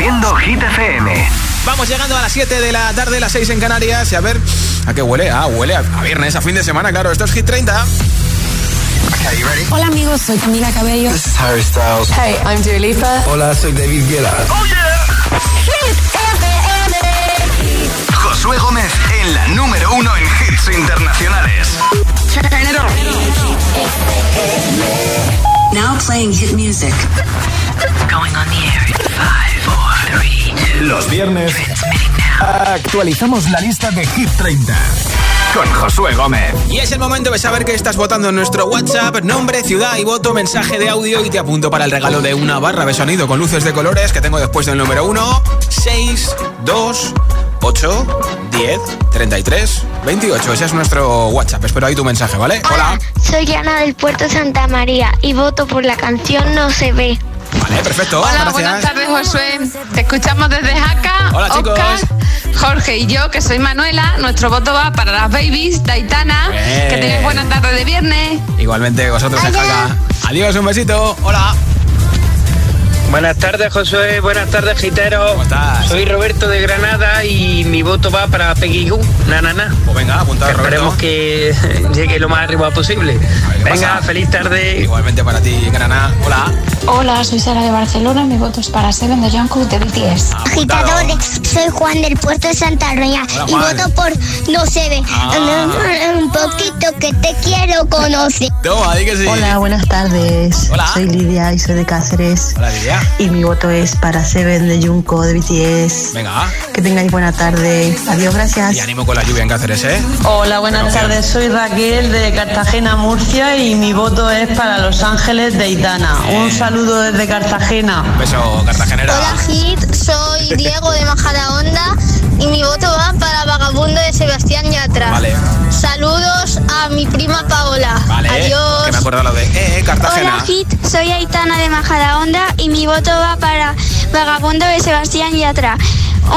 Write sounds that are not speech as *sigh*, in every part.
Haciendo Hit FM. Vamos llegando a las 7 de la tarde, las 6 en Canarias. Y a ver, ¿a qué huele? Ah, huele a, viernes, a fin de semana, claro. Esto es Hit 30. Hola amigos, soy Camila Cabello. This is Harry Styles. Hey, I'm Dua Lipa. Hola, soy David Guetta. Oh yeah. Hit FM. Josué Gómez en la número uno en hits internacionales. Now playing hit music. Going on the air in five, four, Los viernes actualizamos la lista de Hit 30 con Josué Gómez. Y es el momento de saber que estás votando en nuestro WhatsApp, nombre, ciudad y voto, mensaje de audio y te apunto para el regalo de una barra de sonido con luces de colores que tengo después del número 1, 6, 2, 8, 10, 33, 28. Ese es nuestro WhatsApp. Espero ahí tu mensaje, ¿vale? Hola. Soy Ana del Puerto Santa María y voto por la canción No se ve. Vale, perfecto. Hola, gracias. buenas tardes, Josué. Te escuchamos desde Jaca. Hola, chicos. Oscar, Jorge y yo, que soy Manuela. Nuestro voto va para las babies, Taitana. Bien. Que tengáis buena tarde de viernes. Igualmente vosotros en Jaca. Adiós, un besito. Hola. Buenas tardes, Josué. Buenas tardes, Gitero. ¿Cómo estás? Soy Roberto de Granada y mi voto va para Peggy Goo. Na, na, na. Pues venga, apuntado, Esperemos que *laughs* llegue lo más arriba posible. ¿qué Venga, pasa? feliz tarde. Igualmente para ti, Granada. Hola. Hola, soy Sara de Barcelona. Mi voto es para Seven de Jungkook de BTS. Agitadores, soy Juan del Puerto de Santa Roya Hola, y Juan. voto por No se ve. Ah. Un poquito que te quiero conocer. Toma, di que sí. Hola, buenas tardes. Hola. Soy Lidia y soy de Cáceres. Hola, Lidia. Y mi voto es para Seven de Junko de BTS. Venga. Que tengáis buena tarde. Adiós, gracias. Y ánimo con la lluvia en Cáceres, ¿eh? Hola, buenas Gracias. tardes. Soy Raquel de Cartagena, Murcia y mi voto es para Los Ángeles de Itana. Un saludo desde Cartagena. Un beso, Cartagenera. Hola Hit, soy Diego de Majadahonda y mi voto va para Vagabundo de Sebastián Yatra. Vale. Saludos a mi prima Paola. Vale. Adiós. Que me acuerdo lo de eh, Cartagena. Hola Hit, soy Aitana de Majadahonda y mi voto va para Vagabundo de Sebastián Yatra.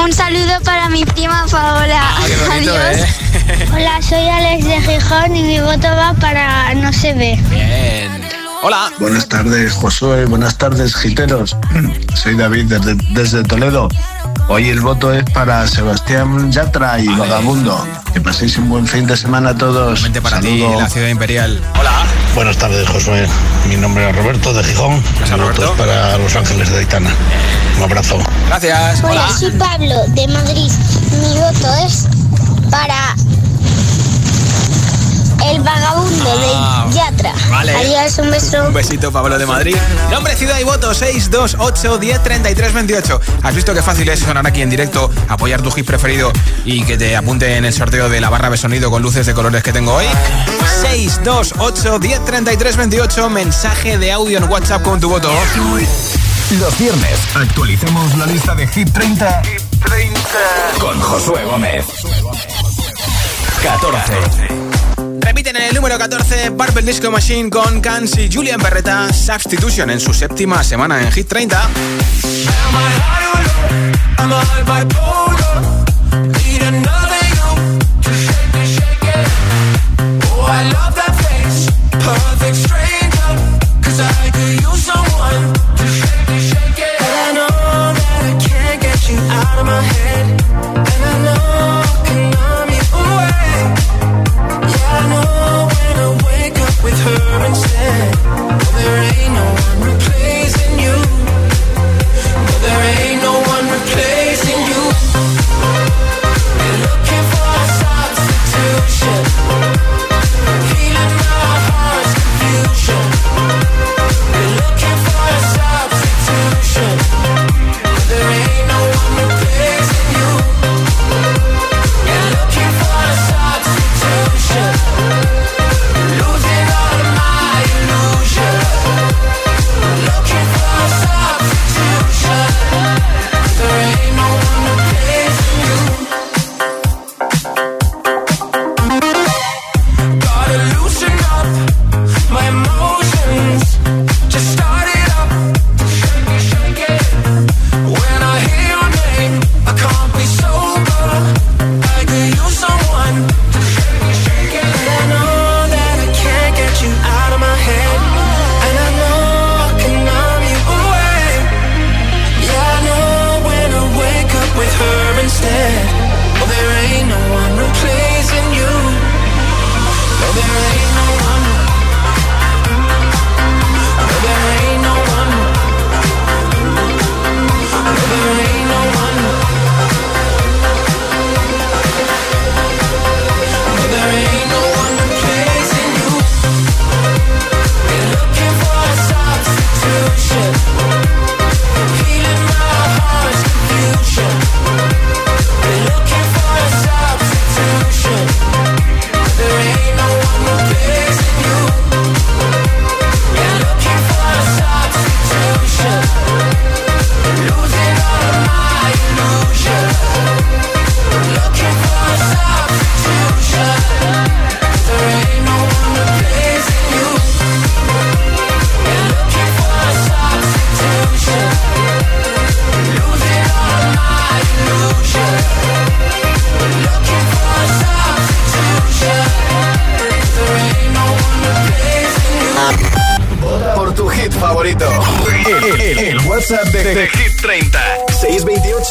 Un saludo para mi prima Paola. Ah, qué bonito, Adiós. ¿eh? *laughs* Hola, soy Alex de Gijón y mi voto va para No se ve. Bien. Hola. Buenas tardes, Josué. Buenas tardes, giteros. *clears throat* Soy David desde, desde Toledo. Hoy el voto es para Sebastián Yatra y Vagabundo. Que paséis un buen fin de semana a todos. Para ti, la ciudad imperial. Hola. Buenas tardes, Josué. Mi nombre es Roberto de Gijón. Gracias, Roberto. es para Los Ángeles de Aitana. Un abrazo. Gracias. Hola. Hola, soy Pablo de Madrid. Mi voto es para El Vagabundo Ah, de Yatra. vale. Adiós, un beso. Un besito, Pablo de Madrid. Nombre, ciudad y voto 628 10 33 28. ¿Has visto qué fácil es sonar aquí en directo, apoyar tu hit preferido y que te apunte en el sorteo de la barra de sonido con luces de colores que tengo hoy? 628 10 33 28. Mensaje de audio en WhatsApp con tu voto. Los viernes actualicemos la lista de Hit 30, con Josué Gómez. 14 emiten en el número 14 Purple Disco Machine con Kans y Julian Berreta Substitution en su séptima semana en Hit 30. out of my head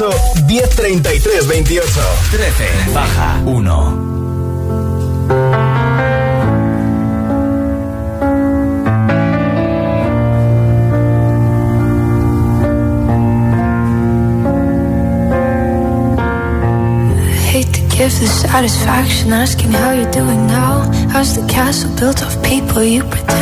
628 1033 28. 13 baja 1. give the satisfaction asking how you're doing now. How's the castle built of people you pretend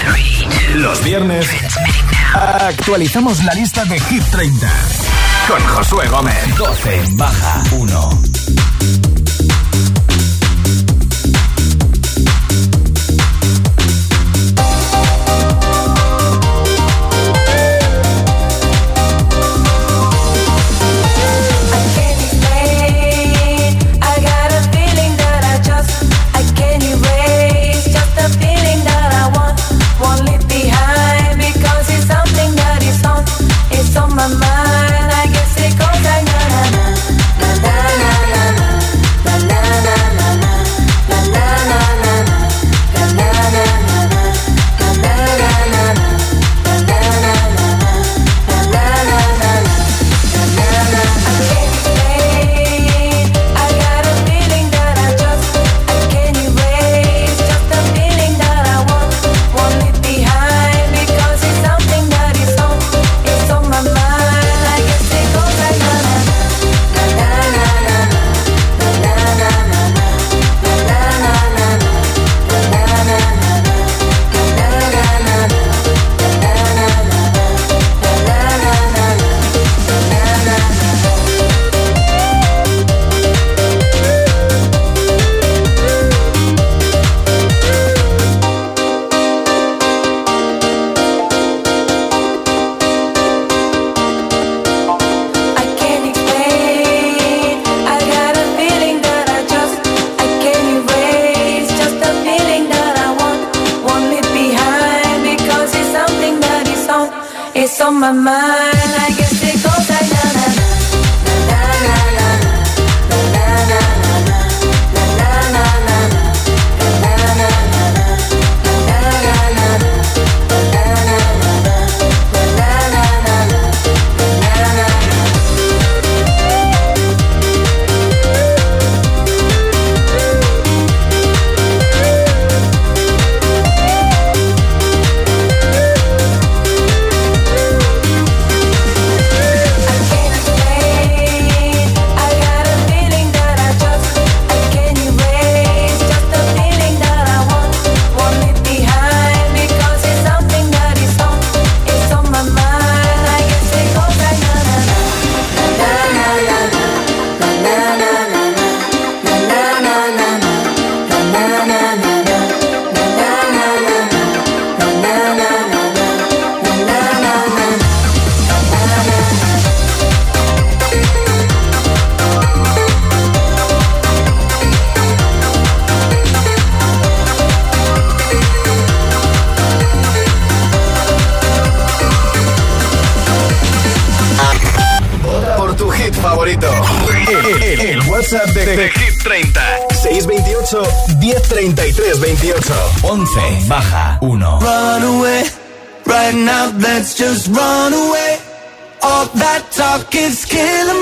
Three, two. Los viernes actualizamos la lista de Hit 30 con Josué Gómez. 12 baja 1. It's on my mind. 1033 28 11 baja 1 Run away, right now let's just run away. All that talk is killing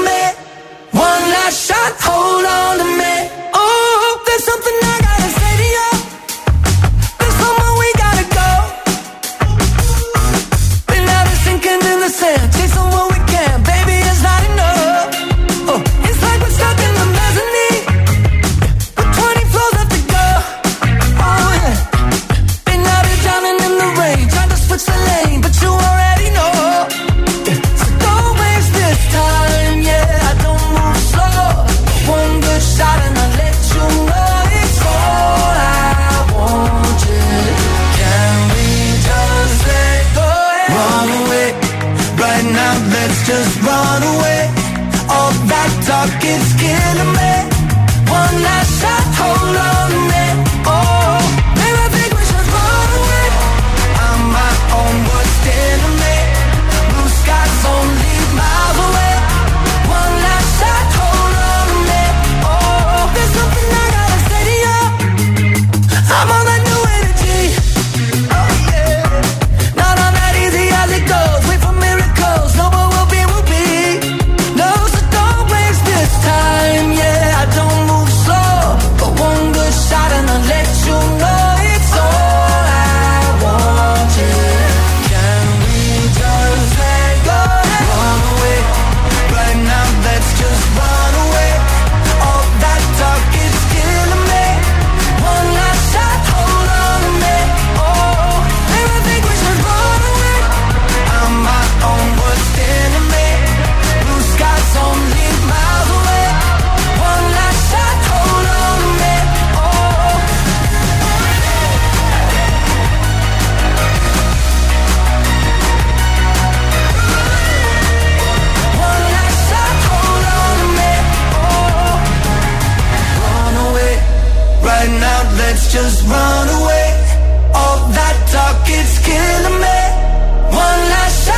One last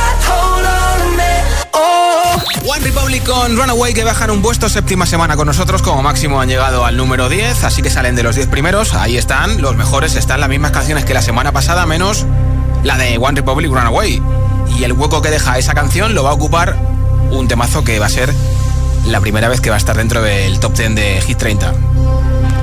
on Republic con Runaway que bajan un puesto séptima semana con nosotros. Como máximo han llegado al número 10, así que salen de los 10 primeros. Ahí están, los mejores están las mismas canciones que la semana pasada, menos la de One Republic Runaway. Y el hueco que deja esa canción lo va a ocupar un temazo que va a ser la primera vez que va a estar dentro del top 10 de Hit 30.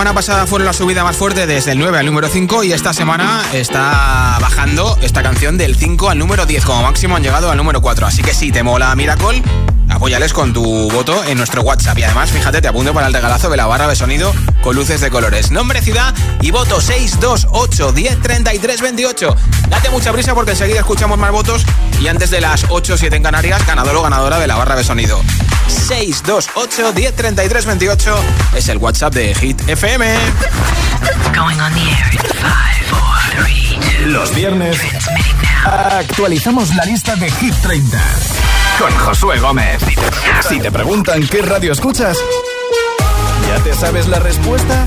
semana pasada fueron la subida más fuerte desde el 9 al número 5 y esta semana está bajando esta canción del 5 al número 10. Como máximo han llegado al número 4. Así que si te mola Miracle, apóyales con tu voto en nuestro WhatsApp. Y además, fíjate, te apunto para el regalazo de la barra de sonido con luces de colores. Nombre, ciudad y voto 628 10 33 28. Date mucha prisa porque enseguida escuchamos más votos y antes de las 8 7 en Canarias, ganador o ganadora de la barra de sonido. 628 10 33 28 es el WhatsApp de Hit FM. Going on the air in five, four, three, two. Los viernes actualizamos la lista de Hit 30 con Josué Gómez. Si te preguntan qué radio escuchas, ¿ya te sabes la respuesta?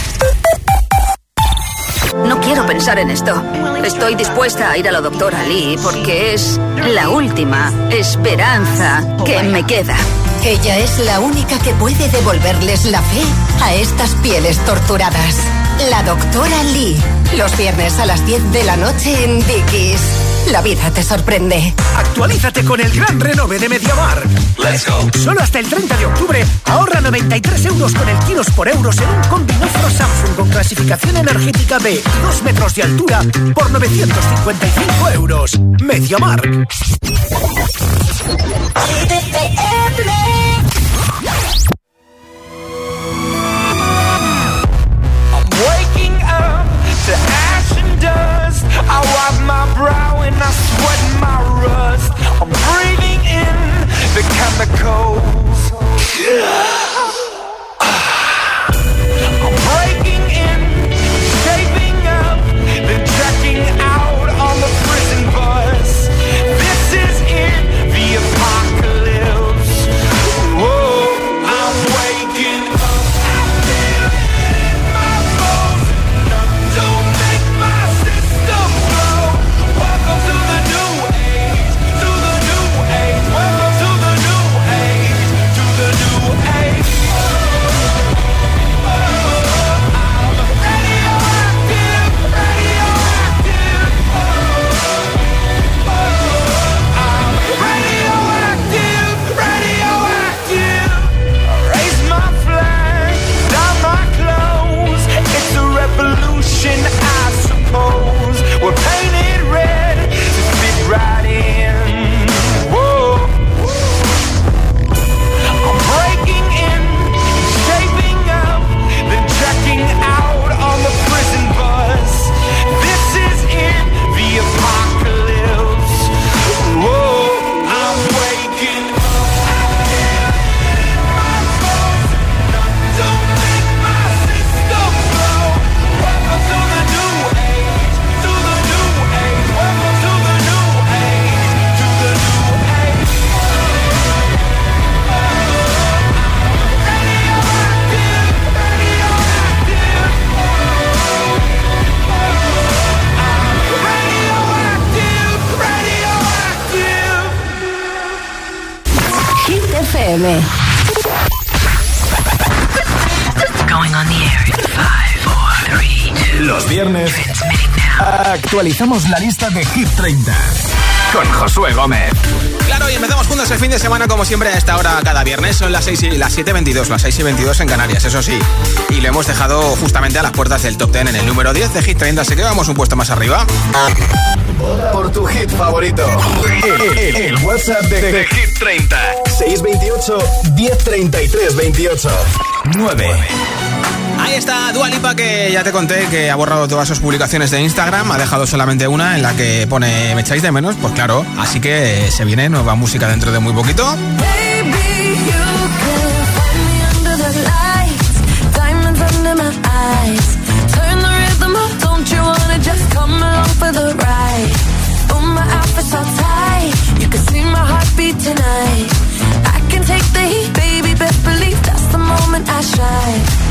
Pensar en esto. Estoy dispuesta a ir a la doctora Lee porque es la última esperanza que me queda. Ella es la única que puede devolverles la fe a estas pieles torturadas. La doctora Lee. Los viernes a las 10 de la noche en Dickies. La vida te sorprende. Actualízate con el gran renove de Mediamar. Let's go. Solo hasta el 30 de octubre ahorra 93 euros con el kilos por euros en un combinofro Samsung con clasificación energética B y 2 metros de altura por 955 euros. Mediamar. The chemicals. I'm la lista de Hit 30 con Josué Gómez. Claro, y empezamos juntos el fin de semana como siempre a esta hora cada viernes. Son las 6 y las 7.22, las 6 y 22 en Canarias, eso sí. Y lo hemos dejado justamente a las puertas del top 10 en el número 10 de Hit 30, así que vamos un puesto más arriba. Por tu hit favorito. El, el- el WhatsApp de, de Hit 30. 628 1033 28. 9. Ahí está Dua Lipa que ya te conté que ha borrado todas sus publicaciones de Instagram, ha dejado solamente una en la que pone me echáis de menos, pues claro, así que se viene nueva música dentro de muy poquito. Tonight. I can take the heat, baby, best that's the moment I shine.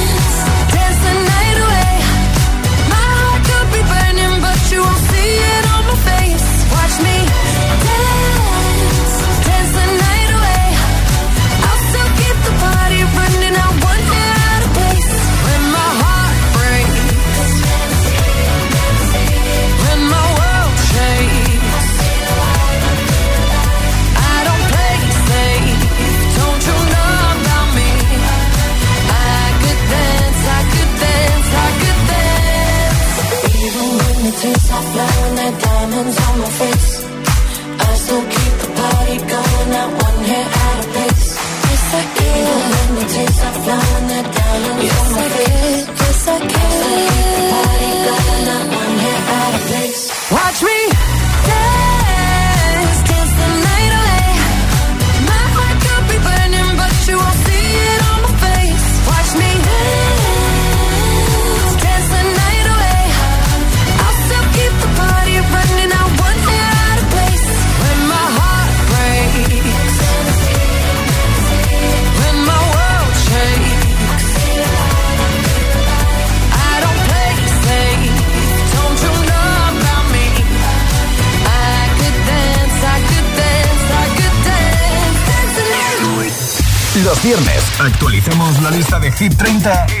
Hip 30.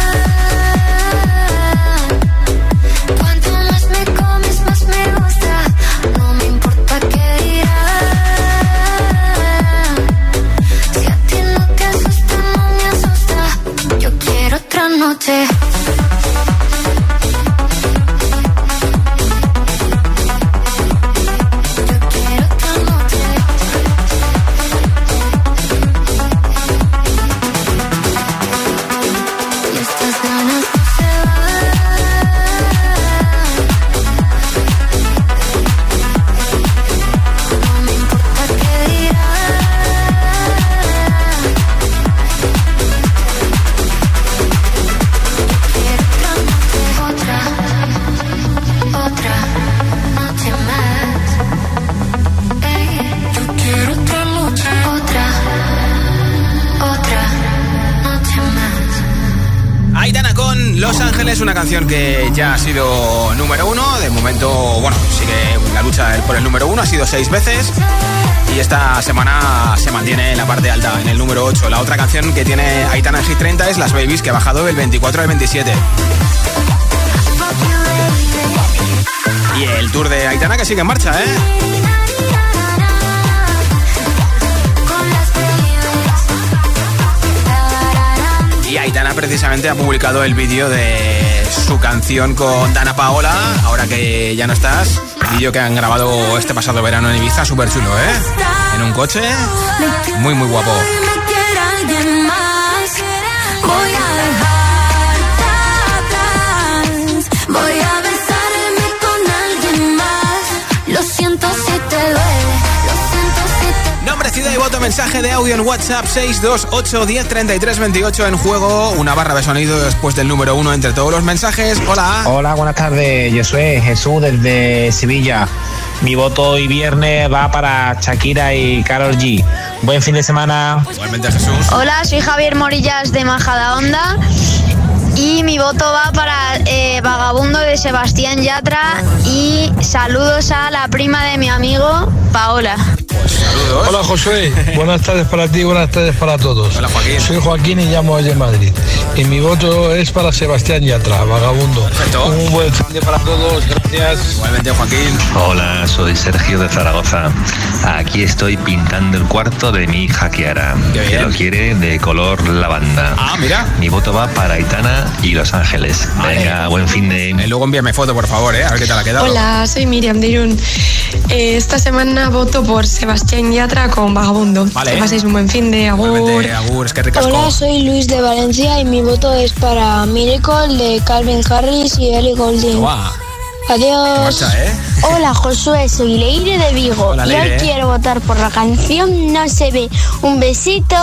Es una canción que ya ha sido número uno. De momento, bueno, sigue la lucha por el número uno, ha sido seis veces. Y esta semana se mantiene en la parte alta, en el número 8. La otra canción que tiene Aitana en Hit 30 es Las Babies, que ha bajado del 24 al 27. Y el tour de Aitana que sigue en marcha, ¿eh? Y Aitana precisamente ha publicado el vídeo de su canción con Dana Paola, ahora que ya no estás. Vídeo que han grabado este pasado verano en Ibiza, súper chulo, ¿eh? En un coche, muy, muy guapo. Mensaje de audio en WhatsApp 628 10 33 28 en juego, una barra de sonido después del número uno entre todos los mensajes. Hola. Hola, buenas tardes. Yo soy Jesús desde Sevilla. Mi voto hoy viernes va para Shakira y Carol G. Buen fin de semana. Igualmente Jesús. Hola, soy Javier Morillas de Majadahonda y mi voto va para eh, Vagabundo de Sebastián Yatra y saludos a la prima de mi amigo Paola. Saludos. Hola Josué, buenas tardes para ti, buenas tardes para todos. Hola Joaquín. Soy Joaquín y llamo desde Madrid. Y mi voto es para Sebastián Yatra, vagabundo. Perfecto. Un buen fin de para todos, gracias. Igualmente Joaquín. Hola, soy Sergio de Zaragoza. Aquí estoy pintando el cuarto de mi hija Kiara, que lo quiere de color lavanda. Ah, mira. Mi voto va para Aitana y Los Ángeles. Venga, buen fin de... Eh, luego envíame foto, por favor, ¿eh? A ver qué tal ha quedado. Hola, soy Miriam de Irún. Eh, esta semana voto por Sebastián Yatra con Vagabundo. Vale. Que paséis un buen fin de agur. Es que. Hola, soy Luis de Valencia y mi voto es para Miracle de Calvin Harris y Ellie Goulding. Adiós. ¿eh? Hola Josué, soy Leire de Vigo Hola, y Leire. hoy quiero votar por la canción No se ve. Un besito.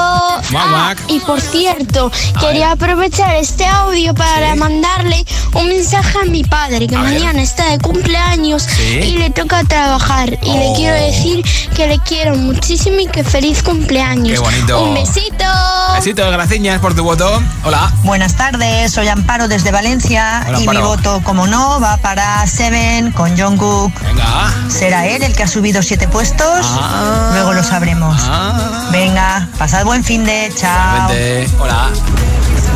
Guac. y por cierto, quería aprovechar este audio para mandarle un mensaje a mi padre que A ver. mañana está de cumpleaños Sí. y le toca trabajar y le Oh. quiero decir que le quiero muchísimo y que feliz cumpleaños. Qué bonito. Un besito. Besitos, gracias por tu voto. Hola. Buenas tardes, soy Amparo desde Valencia Hola, y mi voto, como no, va para Seven con Jungkook. Venga. ¿Será él el que ha subido siete puestos? Ah. Luego lo sabremos. Ah. Venga, pasad buen fin de chao. Hola.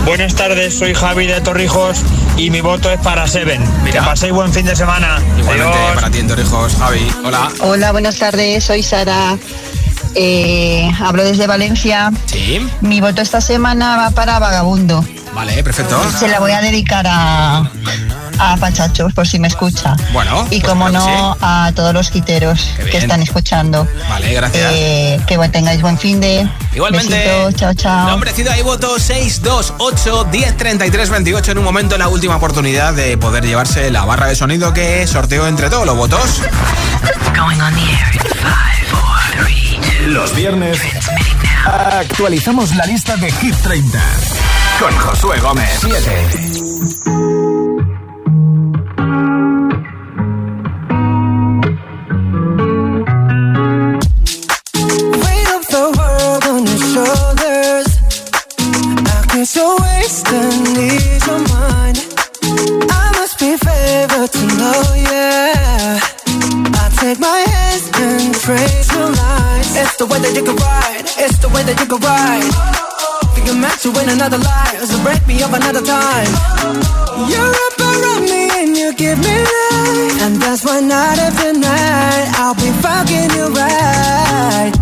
Buenas tardes, soy Javi de Torrijos y mi voto es para Seven. Mira. Que paséis buen fin de semana. Igualmente Adiós. para ti en Torrijos, Javi. Hola. Hola, buenas tardes, soy Sara. Eh, hablo desde Valencia. Sí. Mi voto esta semana va para Vagabundo. Vale, perfecto. Se la voy a dedicar a, a Pachachos, por si me escucha. Bueno. Y pues como claro no, a todos los quiteros que están escuchando. Vale, gracias. Eh, que bueno, tengáis buen fin de. Igualmente. Besitos, chao, chao. Nombre, ciudad y voto 628 1033 28. En un momento, la última oportunidad de poder llevarse la barra de sonido que sorteo entre todos los votos. Going on the air in five, four, three, two. Los viernes actualizamos la lista de Hit 30 con Josué Gómez. 7. Wasting your mind. I must be favored to know, yeah. I take my hands and trace your. It's the way that you can ride. It's the way that you can ride. Another so break me up another time. You're up around me and you give me life, and that's night night I'll be fucking you right.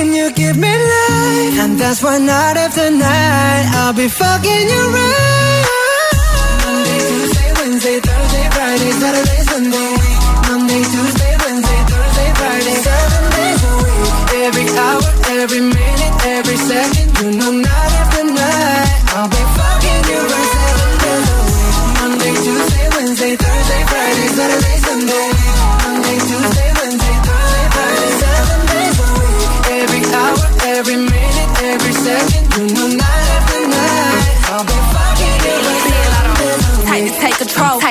can you give me life? And that's why night after night I'll be fucking you right. Monday, Tuesday, Wednesday, Thursday, Friday, Saturday, Sunday. Monday, Tuesday, Wednesday, Thursday, Friday, seven days a week. Every hour, every minute.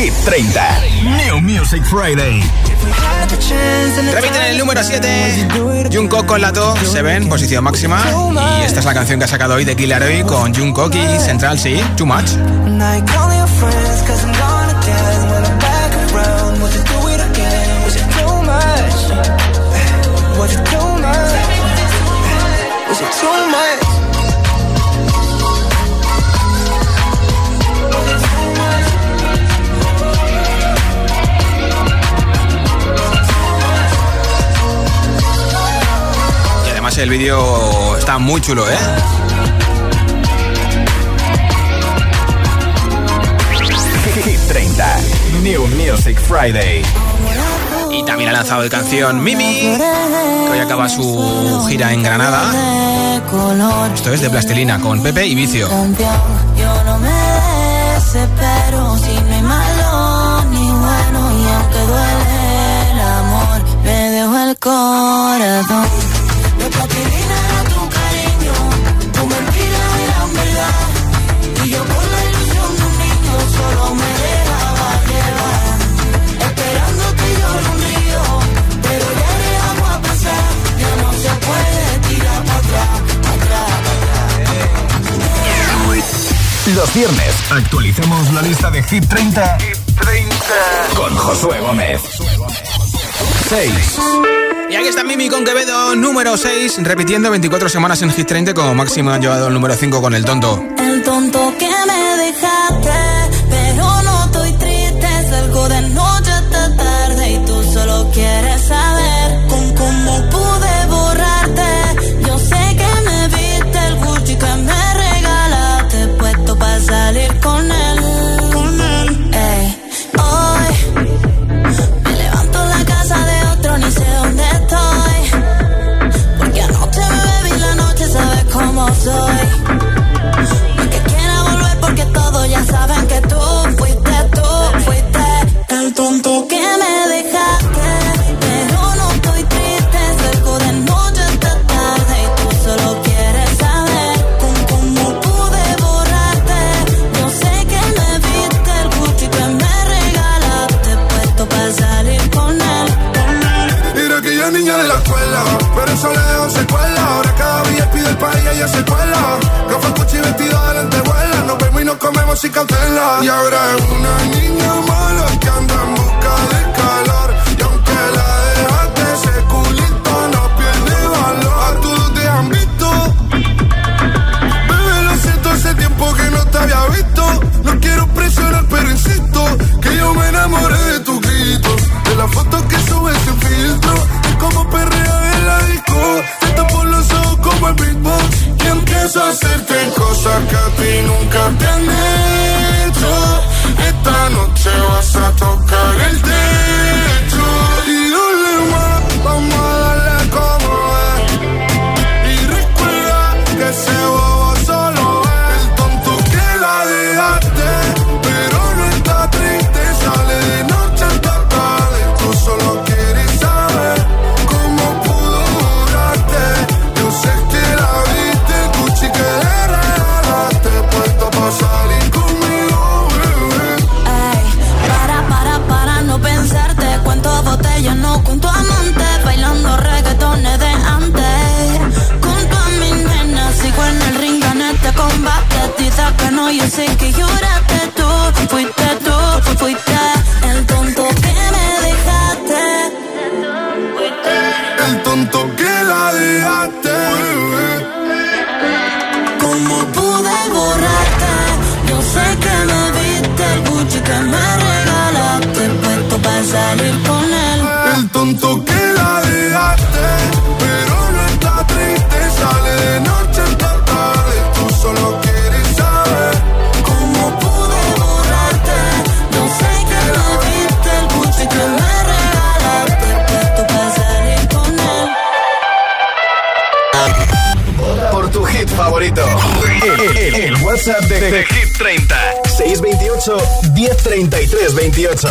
Hit 30. New Music Friday. Repiten el número 7. Jungkook con Lato, se ven, posición máxima. Y esta es la canción que ha sacado hoy de Killer Hoy con Jungkook y Central C, Too Much. Your friends el vídeo está muy chulo, ¿eh? Hit 30. New Music Friday. Y también ha lanzado el canción Mimi, que hoy acaba su gira en Granada. Esto es de Plastilina con Pepe y Vicio. Yo no me desespero si no hay malo ni bueno y aunque duele el amor me dejo el corazón. Los viernes actualicemos la lista de Hit 30, con Josué Gómez. 6. Y aquí está Mimi con Quevedo, número 6, repitiendo 24 semanas en Hit 30 como máximo han llevado el número 5 con el tonto. El tonto que me dejaste, ella se cuela. Ropa Gucci vestido de lentejuela. Nos vemos y nos comemos sin cautela. Y ahora es una niña mala que anda WhatsApp de, de Hit 30. 628 1033 28.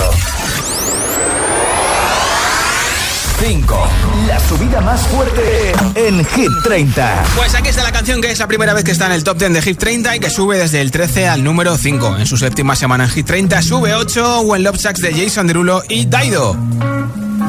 5. La subida más fuerte en Hit 30. Pues aquí está la canción que es la primera vez que está en el top 10 de Hit 30 y que sube desde el 13 al número 5. En su séptima semana en Hit 30 sube 8 When Love Sucks de Jason Derulo y Daido.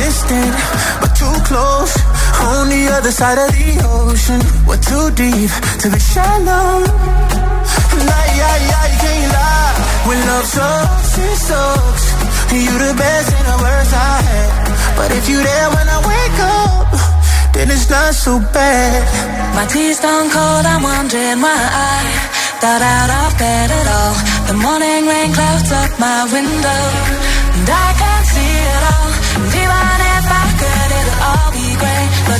Distant, but too close. On the other side of the ocean. We're too deep to be shallow. Nah, yeah, yeah, you can't lie. When love sucks, it sucks. You the best and the worst I had. But if you're there when I wake up, then it's not so bad. My tea's gone cold, I'm wondering why I got out of bed at all. The morning rain clouds up my window, and I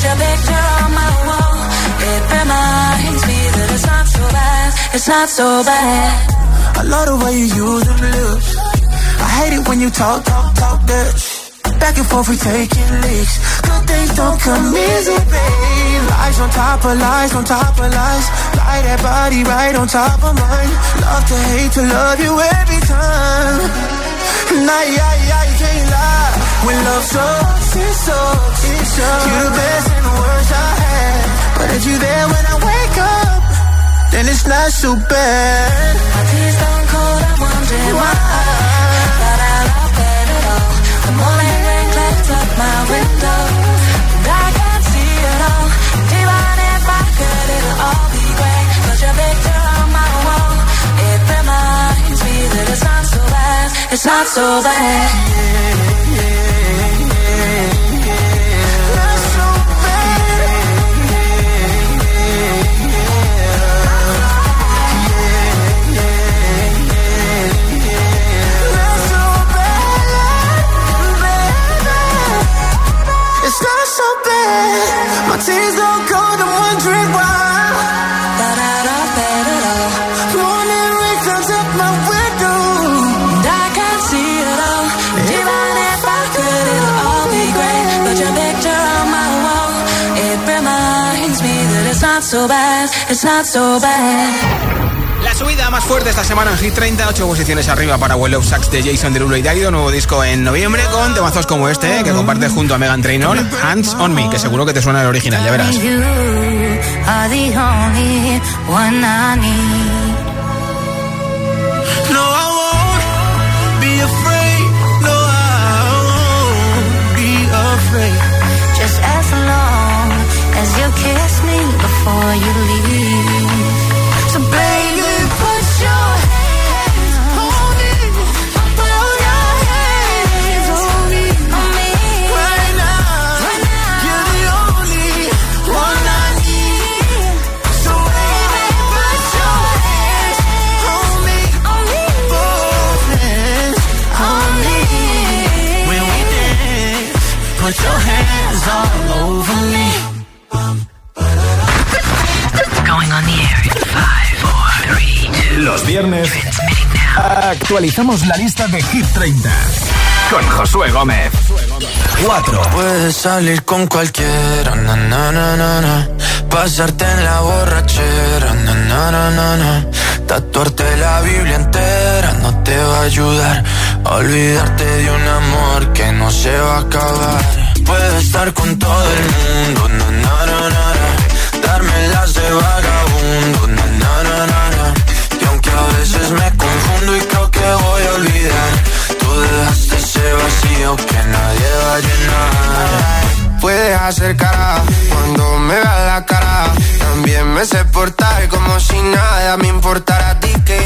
great. Your picture on my wall, it reminds me that it's not so bad, it's not so bad. I love the way you use them lips. I hate it when you talk, talk, talk that. Back and forth, we taking leaks. Good things don't come easy, babe. Lies on top of lies, on top of lies. Lie that body right on top of mine. Love to hate to love you every time. Nah, yeah, yeah, you can't lie. When love sucks, it sucks. It sucks. You're the best and the worst I had. But if you there when I wake up, then it's not so bad. It's not so bad. Bad. My tears don't cold, I'm wondering why. So bad, it's not so bad. La subida más fuerte esta semana en Hit 30, 8 posiciones arriba para Well of Sax de Jason Derulo y Daido, nuevo disco en noviembre con temazos como este que comparte junto a Megan Trainor, Hands on Me, que seguro que te suena el original, ya verás. So baby, put your hands on me. Put your hands on me. Right now, you're the only one I need. So baby, put your hands on me. Both hands on me. When we dance, put your hands all over me. Actualizamos la lista de Hit 30 con Josué Gómez. 4. Puedes salir con cualquiera, na, na, na, pasarte en la borrachera, na. Tatuarte la Biblia entera no te va a ayudar. Olvidarte de un amor que no se va a acabar. Puedes estar con todo el mundo, darme las de vagabundo, veces me confundo y creo que voy a olvidar, tú dejaste ese vacío que nadie va a llenar. Puedes hacer cara cuando me veas la cara. También me sé portar como si nada me importara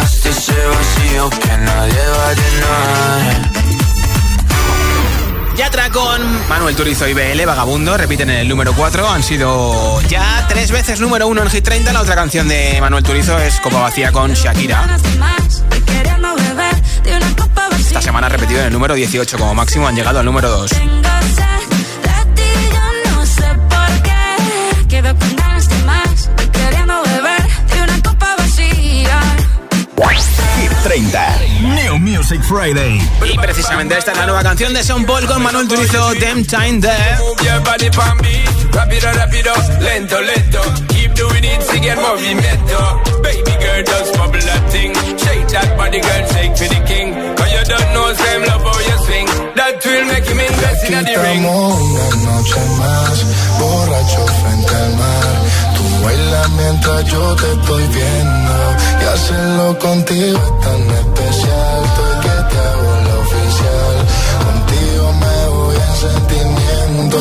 tú dejaste ese. Yatra con Manuel Turizo y BL, Vagabundo, repiten en el número 4. Han sido ya tres veces número 1 en Hit 30. La otra canción de Manuel Turizo es Copa Vacía con Shakira. Esta semana repetido en el número 18 como máximo. Han llegado al número 2. 30. New Music Friday. Y precisamente esta es la nueva canción de Sean Paul con Manuel Turizo, Them Time There. Rápido, rápido, lento, lento. Keep doing it, sigue el movimiento. Baby girl, just bubble that thing. Shake that body, girl, shake for the king. Cause you don't know, same love how you swing. That will make him invest in the ring. una noche más, Tú bailas mientras yo te estoy viendo. Y hacerlo contigo es tan especial. Estoy que te hago la oficial. Contigo me voy en sentimiento.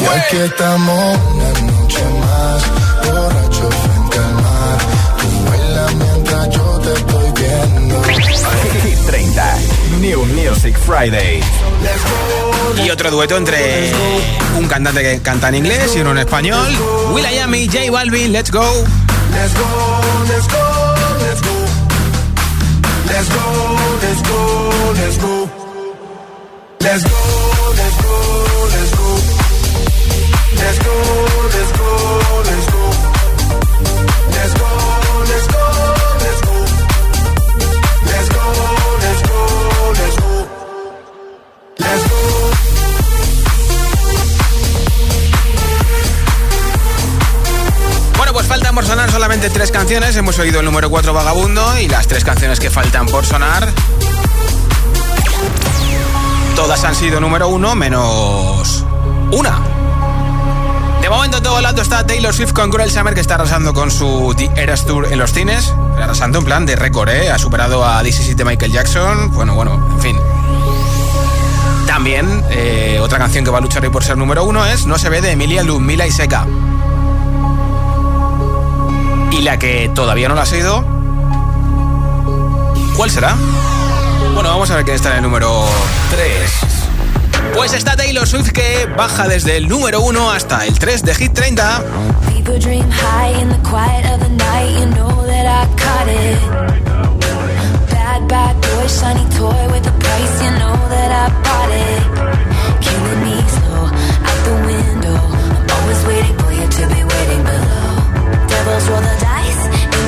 Y aquí estamos una noche más, borracho frente al mar. Tú bailas mientras yo te estoy viendo. *laughs* Hit 30. New Music Friday. Y otro dueto entre un cantante que canta en inglés y uno en español. Will I Am y J Balvin, let's go. Let's go, let's go, let's go. Let's go, let's go, let's go. Let's go, let's go, let's go. Let's go, let's go, let's go. Let's go, let's go, faltan por sonar solamente tres canciones. Hemos oído el número 4 Vagabundo y las tres canciones que faltan por sonar. Todas han sido número uno menos una. De momento todo lado lado está Taylor Swift con Cruel Summer que está arrasando con su The Eras Tour en los cines. Arrasando en plan de récord, ¿eh? Ha superado a DC de Michael Jackson. Bueno, bueno, en fin. También eh, otra canción que va a luchar hoy por ser número uno es No se ve de Emilia Ludmila y Seca. Y la que todavía no la ha sido. ¿Cuál será? Bueno, vamos a ver quién está en el número 3. Pues está Taylor Swift que baja desde el número 1 hasta el 3 de Hit 30. People dream high in the quiet of the night, you know that I caught it. Bad, bad boy, shiny toy with a price, you know that I bought it. Killing me slow,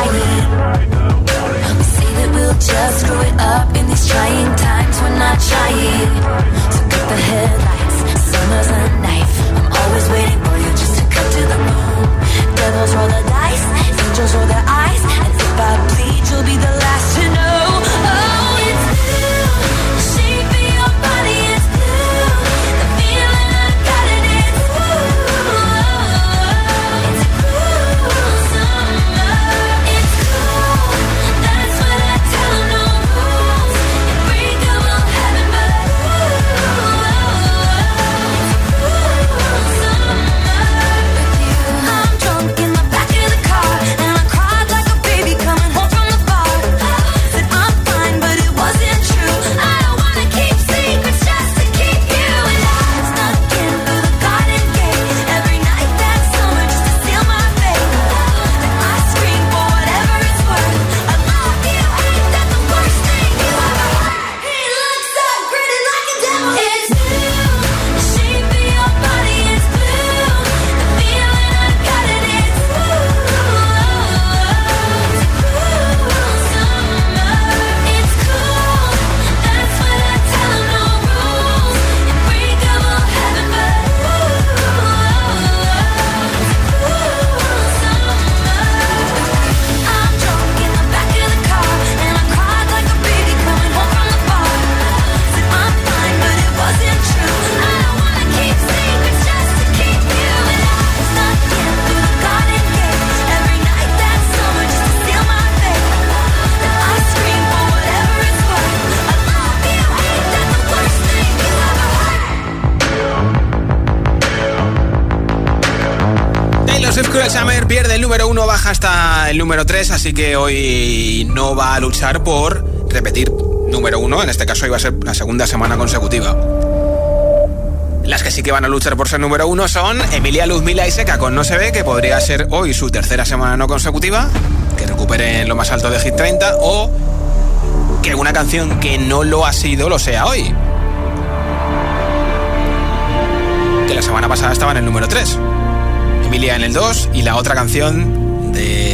lying. We say that we'll just screw it up in these trying times. We're not trying. So cut the headlights. Summer's a knife. I'm always waiting for you just to come to the moon. Devils roll the dice. Angels roll their eyes. Número 3, así que hoy no va a luchar por repetir número 1, en este caso iba a ser la segunda semana consecutiva. Las que sí que van a luchar por ser número 1 son Emilia Luzmila y Seca con No se ve, que podría ser hoy su tercera semana no consecutiva, que recupere lo más alto de Hit 30, o que una canción que no lo ha sido lo sea hoy. Que la semana pasada estaba en el número 3. Emilia en el 2 y la otra canción de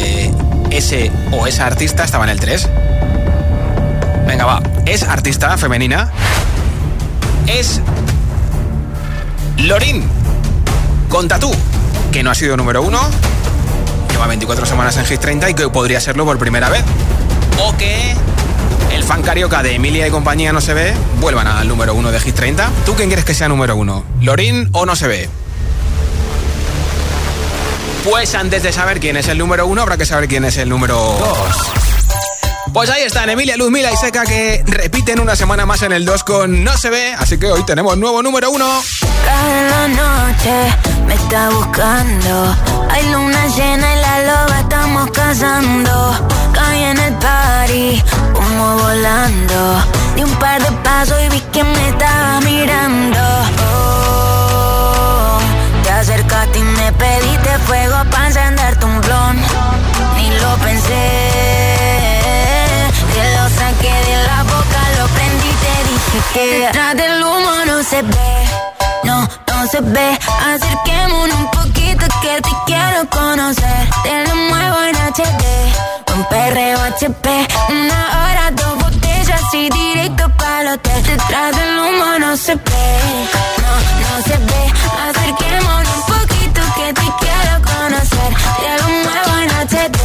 ese o esa artista estaba en el 3. Venga, va. Es artista femenina. Es Lorin con Tatú, que no ha sido número 1. Lleva 24 semanas en Hit 30 y que podría serlo por primera vez. O que el fan carioca de Emilia y compañía no se ve, vuelvan al número 1 de Hit 30. ¿Tú quién quieres que sea número 1? ¿Lorin o no se ve? Pues antes de saber quién es el número uno, habrá que saber quién es el número dos. Pues ahí están, Emilia Luzmila y Seca que repiten una semana más en el 2 con No se ve, así que hoy tenemos nuevo número uno. Cada noche me está buscando, hay luna llena y la loba estamos cazando. Caí en el party, como volando, di un par de pasos y vi que me estaba mirando. Acercaste y me pediste fuego para encenderte un blon. Ni lo pensé. Te lo saqué de la boca, lo prendí, te dije que detrás del humo no se ve no se ve. Acerquémonos un poquito que te quiero conocer. Te lo muevo en HD, un perreo HP. Una hora, dos botellas y directo para el hotel. Detrás del humo no se ve, no, no se ve. Acerquémonos un poquito que te quiero conocer. Te lo muevo en HD,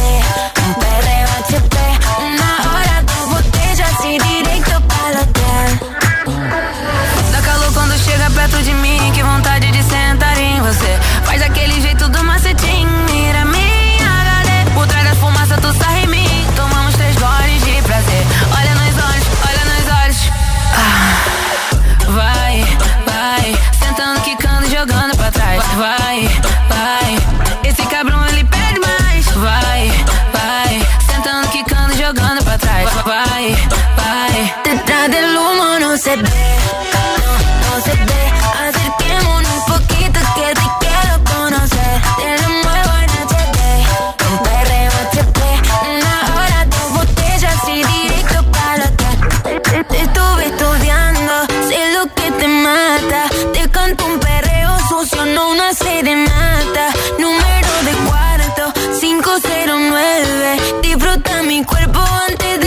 Disfruta mi cuerpo antes de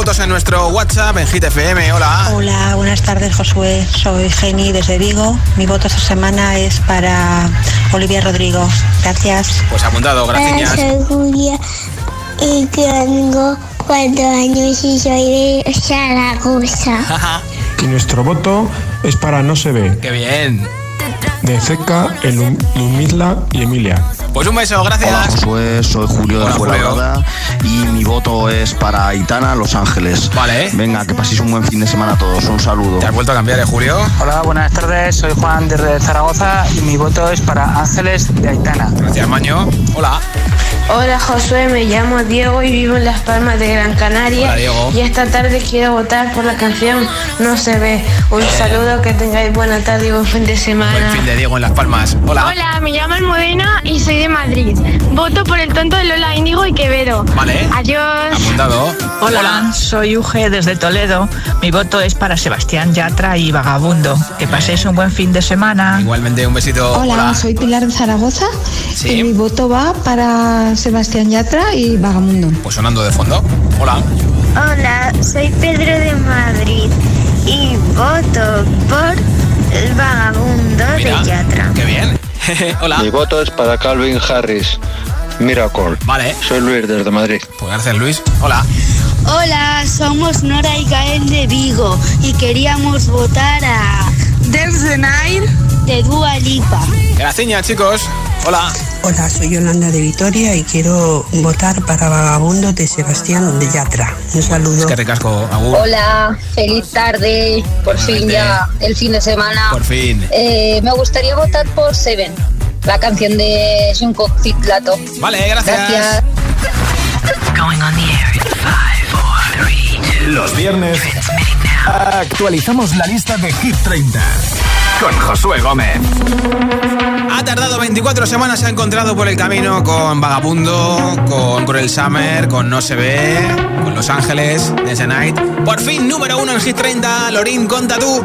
1. Últimos votos en nuestro WhatsApp en Hit FM. Hola. Hola, buenas tardes Josué, soy Geni desde Vigo. Mi voto esta semana es para Olivia Rodrigo. Gracias. Pues apuntado, gracias. soy Julia y tengo cuatro años y soy de Zaragoza. Y nuestro voto es para No se ve, Qué bien. de Zeca, el Lumizla y Emilia. Pues un beso, gracias. Hola Josué, soy Julio de Hola, Fuenlabrada y mi voto es para Aitana, Los Ángeles. Vale. Venga, que paséis un buen fin de semana a todos. Un saludo. ¿Te has vuelto a cambiar, eh, Julio? Hola, buenas tardes. Soy Juan desde Zaragoza y mi voto es para Ángeles de Aitana. Gracias, Maño. Hola. Hola Josué, me llamo Diego y vivo en Las Palmas de Gran Canaria. Hola, Diego. Y esta tarde quiero votar por la canción No se ve. Un saludo, que tengáis buena tarde y buen fin de Buen semana. fin de Diego en Las Palmas. Hola. Hola, me llamo Almudena y soy de Madrid. Voto por el tonto de Lola Índigo y Quevedo. Vale. Adiós. Apuntado. Hola, soy Uge desde Toledo. Mi voto es para Sebastián Yatra y Vagabundo. Que paséis un buen fin de semana. Igualmente, un besito. Hola, soy Pilar de Zaragoza Sí. y mi voto va para Sebastián Yatra y Vagamundo. Pues sonando de fondo. Hola. Hola, soy Pedro de Madrid y voto por el vagabundo Mira. de Yatra. Qué bien. *laughs* Hola. Mi voto es para Calvin Harris. Miracle. Vale. Soy Luis desde Madrid. Pues gracias, Luis. Hola. Hola, somos Nora y Gael de Vigo y queríamos votar a Dance the Night de Dua Lipa. Gracias, chicos. Hola. Hola, soy Yolanda de Vitoria y quiero votar para Vagabundo de Sebastián de Yatra. Un saludo. Es que ricasco, Agur. Hola, feliz tarde, por fin ya el fin de semana. Por fin. Eh, me gustaría votar por Seven, la canción de Jungkook Lato. Vale, gracias. Gracias. Going on the air in five, four, three, two. Los viernes actualizamos la lista de Hit 30 con Josué Gómez. Ha tardado 24 semanas, se ha encontrado por el camino con Vagabundo, con Cruel Summer, con No Se Ve, con Los Ángeles, The Night. Por fin, número uno en Hit 30, Lorin, conta tú.